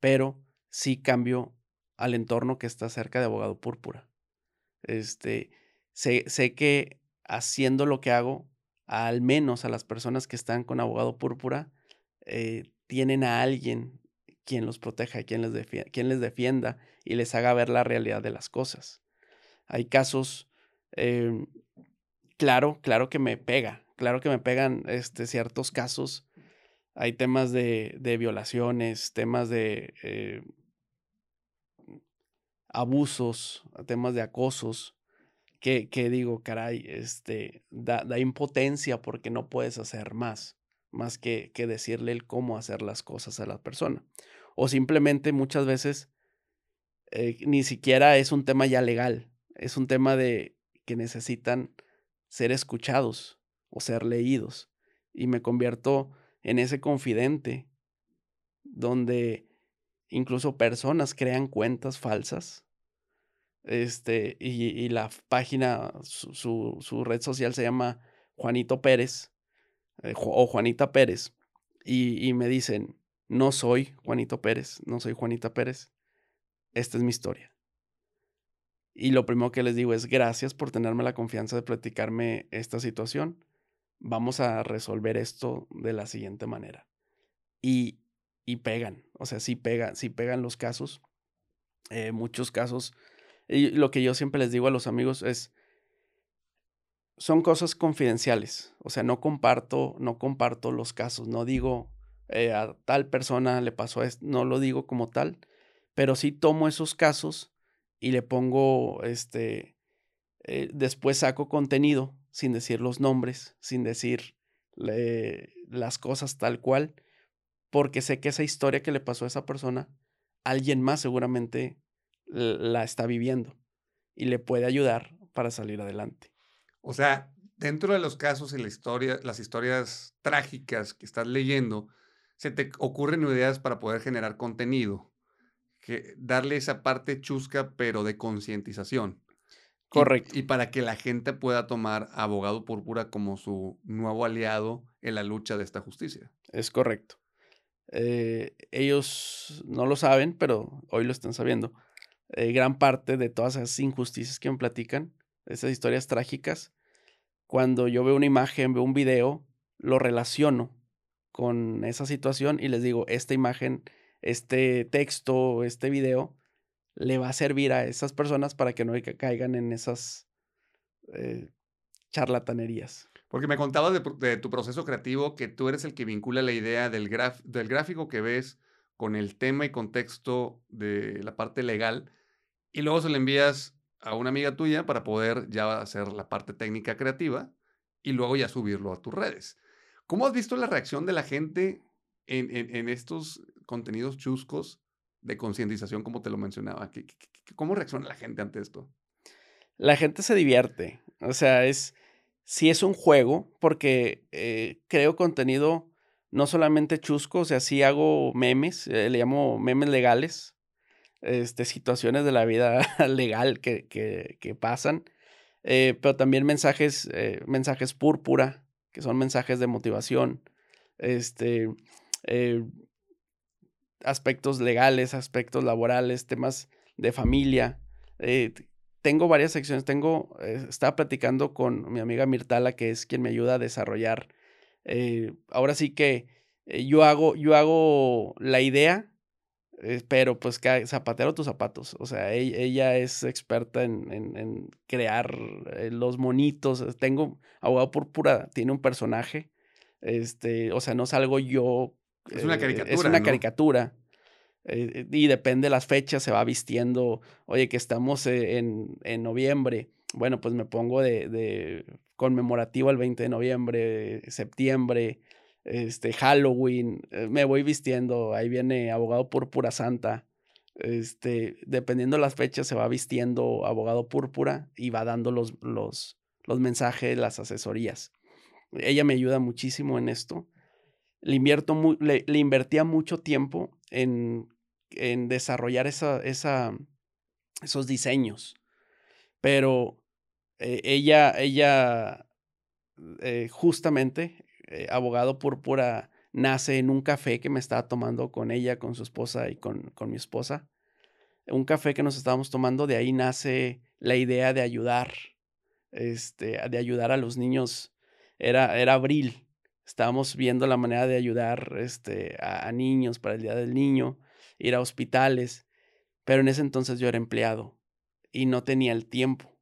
pero sí cambio al entorno que está cerca de Abogado Púrpura. Este, sé, sé que haciendo lo que hago, al menos a las personas que están con Abogado Púrpura, eh, tienen a alguien quien los proteja, quien les, defienda, quien les defienda y les haga ver la realidad de las cosas. Hay casos, em, claro, claro que me pega, claro que me pegan este, ciertos casos. Hay temas de, de violaciones, temas de eh, abusos, temas de acosos, que, que digo, caray, este, da, da, impotencia porque no puedes hacer más, más que, que decirle el cómo hacer las cosas a la persona. O simplemente muchas veces eh, ni siquiera es un tema ya legal, es un tema de que necesitan ser escuchados o ser leídos. Y me convierto en ese confidente donde incluso personas crean cuentas falsas este, y, la página, su, su, red social se llama Juanito Pérez eh, o Juanita Pérez. Y, y, me dicen, no soy Juanito Pérez, no soy Juanita Pérez. Esta es mi historia. Y lo primero que les digo es gracias por tenerme la confianza de platicarme esta situación. Vamos a resolver esto de la siguiente manera. Y, y pegan, o sea, sí pegan, sí pegan los casos. Eh, muchos casos y lo que yo siempre les digo a los amigos es, son cosas confidenciales, o sea, no comparto, no comparto los casos, no digo eh, a tal persona le pasó esto, no lo digo como tal, pero sí tomo esos casos y le pongo, este, eh, después saco contenido sin decir los nombres, sin decir las cosas tal cual, porque sé que esa historia que le pasó a esa persona, alguien más seguramente la está viviendo y le puede ayudar para salir adelante. O sea, dentro de los casos y la historia, las historias trágicas que estás leyendo, se te ocurren ideas para poder generar contenido, que darle esa parte chusca pero de concientización. Correcto. Y, y, para que la gente pueda tomar a Abogado Púrpura como su nuevo aliado en la lucha de esta justicia. Es correcto. Eh, ellos no lo saben, pero hoy lo están sabiendo. Eh, gran parte de todas esas injusticias que me platican, esas historias trágicas, cuando yo veo una imagen, veo un video, lo relaciono con esa situación y les digo, esta imagen, este texto, este video, le va a servir a esas personas para que no caigan en esas eh, charlatanerías. Porque me contabas de, de, tu proceso creativo que tú eres el que vincula la idea del, graf, del gráfico que ves con el tema y contexto de la parte legal y luego se lo envías a una amiga tuya para poder ya hacer la parte técnica creativa y luego ya subirlo a tus redes. ¿Cómo has visto la reacción de la gente en, estos contenidos chuscos de concientización, como te lo mencionaba? ¿Cómo reacciona la gente ante esto? La gente se divierte. O sea, es sí es un juego, porque eh, creo contenido no solamente chusco, o sea, sí hago memes, eh, le llamo memes legales, este, situaciones de la vida legal que, que, pasan, eh, pero también mensajes, eh, mensajes púrpura, que son mensajes de motivación, este, aspectos legales, aspectos laborales, temas de familia. tengo varias secciones, tengo, estaba platicando con mi amiga Mirtala, que es quien me ayuda a desarrollar. Ahora sí que yo hago, yo hago la idea eh, pero pues zapatero tus zapatos. O sea, ella, es experta en, crear eh, los monitos. Tengo Abogado Púrpura, tiene un personaje. Este, o sea, no salgo yo. Es una caricatura. es una caricatura. Eh, y depende de las fechas, se va vistiendo, oye, que estamos e, en, en noviembre, bueno, pues me pongo de, de, conmemorativo el 20 de noviembre, septiembre, este, Halloween, eh, me voy vistiendo, ahí viene abogado púrpura santa, este, dependiendo de las fechas se va vistiendo abogado púrpura y va dando los, los, los mensajes, las asesorías. Ella me ayuda muchísimo en esto. Le, invierto le, invertía mucho tiempo en, en desarrollar esa, esa, esos diseños, pero eh, ella, ella eh, justamente, eh, abogado púrpura, nace en un café que me estaba tomando con ella, con su esposa y con, con mi esposa. Un café que nos estábamos tomando, de ahí nace la idea de ayudar, este, de ayudar a los niños. Era, era abril, estábamos viendo la manera de ayudar este, a, a niños para el Día del Niño, ir a hospitales, pero en ese entonces yo era empleado y no tenía el tiempo.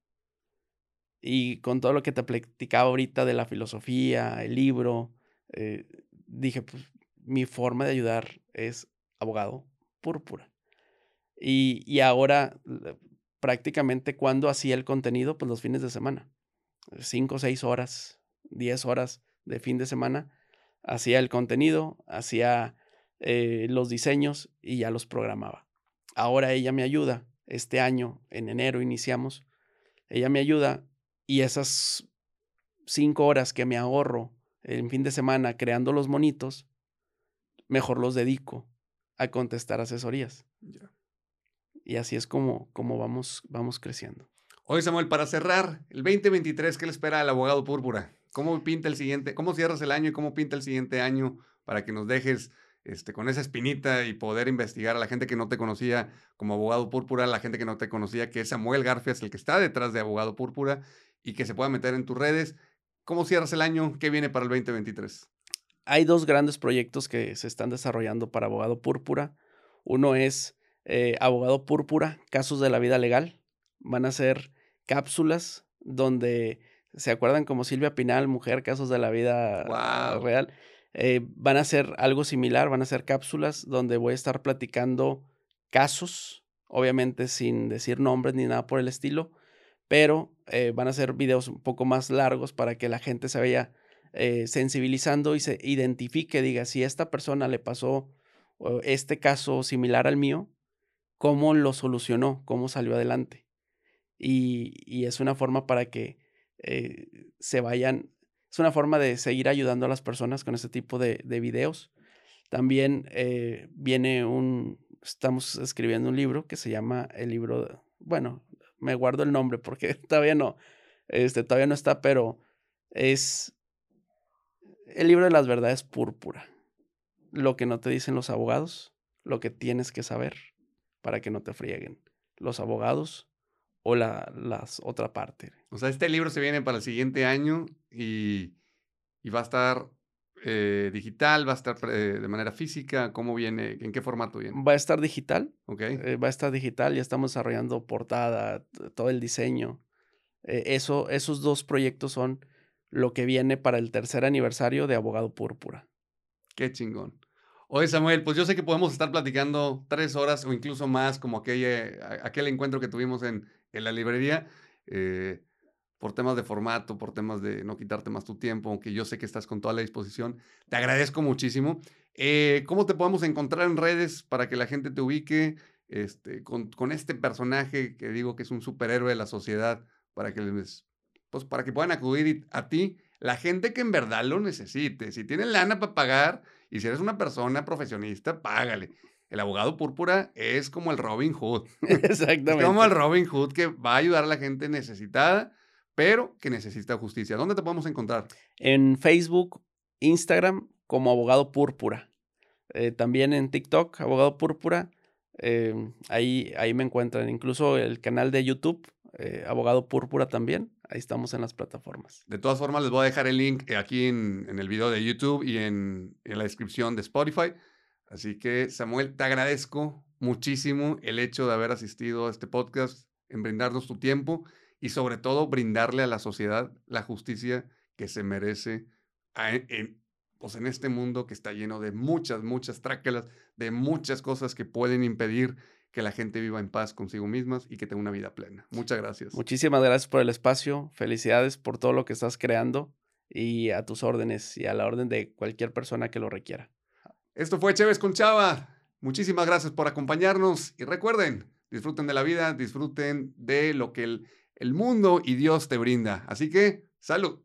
Y con todo lo que te platicaba ahorita de la filosofía, el libro, eh, dije, pues mi forma de ayudar es abogado púrpura. Y, y ahora prácticamente cuando hacía el contenido, pues los fines de semana. Cinco, seis horas, diez horas de fin de semana, hacía el contenido, hacía eh, los diseños y ya los programaba. Ahora ella me ayuda. Este año, en enero, iniciamos. Ella me ayuda y esas cinco horas que me ahorro en fin de semana creando los monitos, mejor los dedico a contestar asesorías. Y así es como, como vamos, vamos creciendo. Oye, Samuel, para cerrar, el 2023, ¿qué le espera al abogado púrpura? ¿Cómo pinta el siguiente? ¿Cómo cierras el año y cómo pinta el siguiente año para que nos dejes este, con esa espinita y poder investigar a la gente que no te conocía como abogado púrpura, a la gente que no te conocía, que es Samuel Garfias, el que está detrás de abogado púrpura, y que se pueda meter en tus redes. ¿Cómo cierras el año? ¿Qué viene para el 2023? Hay dos grandes proyectos que se están desarrollando para Abogado Púrpura. Uno es eh, Abogado Púrpura, Casos de la Vida Legal. Van a ser cápsulas donde, ¿se acuerdan como Silvia Pinal, Mujer, Casos de la Vida Real? Eh, van a ser algo similar, van a ser cápsulas donde voy a estar platicando casos, obviamente sin decir nombres ni nada por el estilo, pero eh, van a ser videos un poco más largos para que la gente se vaya eh, sensibilizando y se identifique, diga, si a esta persona le pasó este caso similar al mío, cómo lo solucionó, cómo salió adelante. Y, es una forma para que eh, se vayan, es una forma de seguir ayudando a las personas con este tipo de, de videos. También viene un, estamos escribiendo un libro que se llama el libro, bueno, me guardo el nombre porque todavía no, este, todavía no está, pero es el libro de las verdades púrpura. Lo que no te dicen los abogados, lo que tienes que saber para que no te frieguen. Los abogados o la las otra parte. O sea, este libro se viene para el siguiente año y, y va a estar eh, digital? ¿Va a estar eh, de manera física? ¿Cómo viene? ¿En qué formato viene? Va a estar digital. Ok. Eh, va a estar digital. Ya estamos desarrollando portada, todo el diseño. eso, esos dos proyectos son lo que viene para el tercer aniversario de Abogado Púrpura. Qué chingón. Oye, Samuel, pues yo sé que podemos estar platicando tres horas o incluso más, como aquel, aquel encuentro que tuvimos en, en la librería. Eh, por temas de formato, por temas de no quitarte más tu tiempo, aunque yo sé que estás con toda la disposición. Te agradezco muchísimo. Eh, ¿Cómo te podemos encontrar en redes para que la gente te ubique este, con, con, este personaje que digo que es un superhéroe de la sociedad para que les, pues para que puedan acudir a ti la gente que en verdad lo necesite. Si tienes lana para pagar y si eres una persona profesionista, págale. El abogado púrpura es como el Robin Hood. Exactamente. Es como el Robin Hood que va a ayudar a la gente necesitada pero que necesita justicia. ¿Dónde te podemos encontrar? En Facebook, Instagram, como Abogado Púrpura. Eh, también en TikTok, Abogado Púrpura. Em, ahí, ahí me encuentran. Incluso el canal de YouTube, eh, Abogado Púrpura también. Ahí estamos en las plataformas. De todas formas, les voy a dejar el link eh, aquí en, en el video de YouTube y en, en la descripción de Spotify. Así que, Samuel, te agradezco muchísimo el hecho de haber asistido a este podcast, en brindarnos tu tiempo y sobre todo brindarle a la sociedad la justicia que se merece pues en este mundo que está lleno de muchas, muchas tráquelas, de muchas cosas que pueden impedir que la gente viva en paz consigo mismas y que tenga una vida plena. Muchas gracias. Muchísimas gracias por el espacio. Felicidades por todo lo que estás creando y a tus órdenes y a la orden de cualquier persona que lo requiera. Esto fue Chévez con Chava. Muchísimas gracias por acompañarnos y recuerden, disfruten de la vida, disfruten de lo que el, el mundo y Dios te brinda. Así que, salud.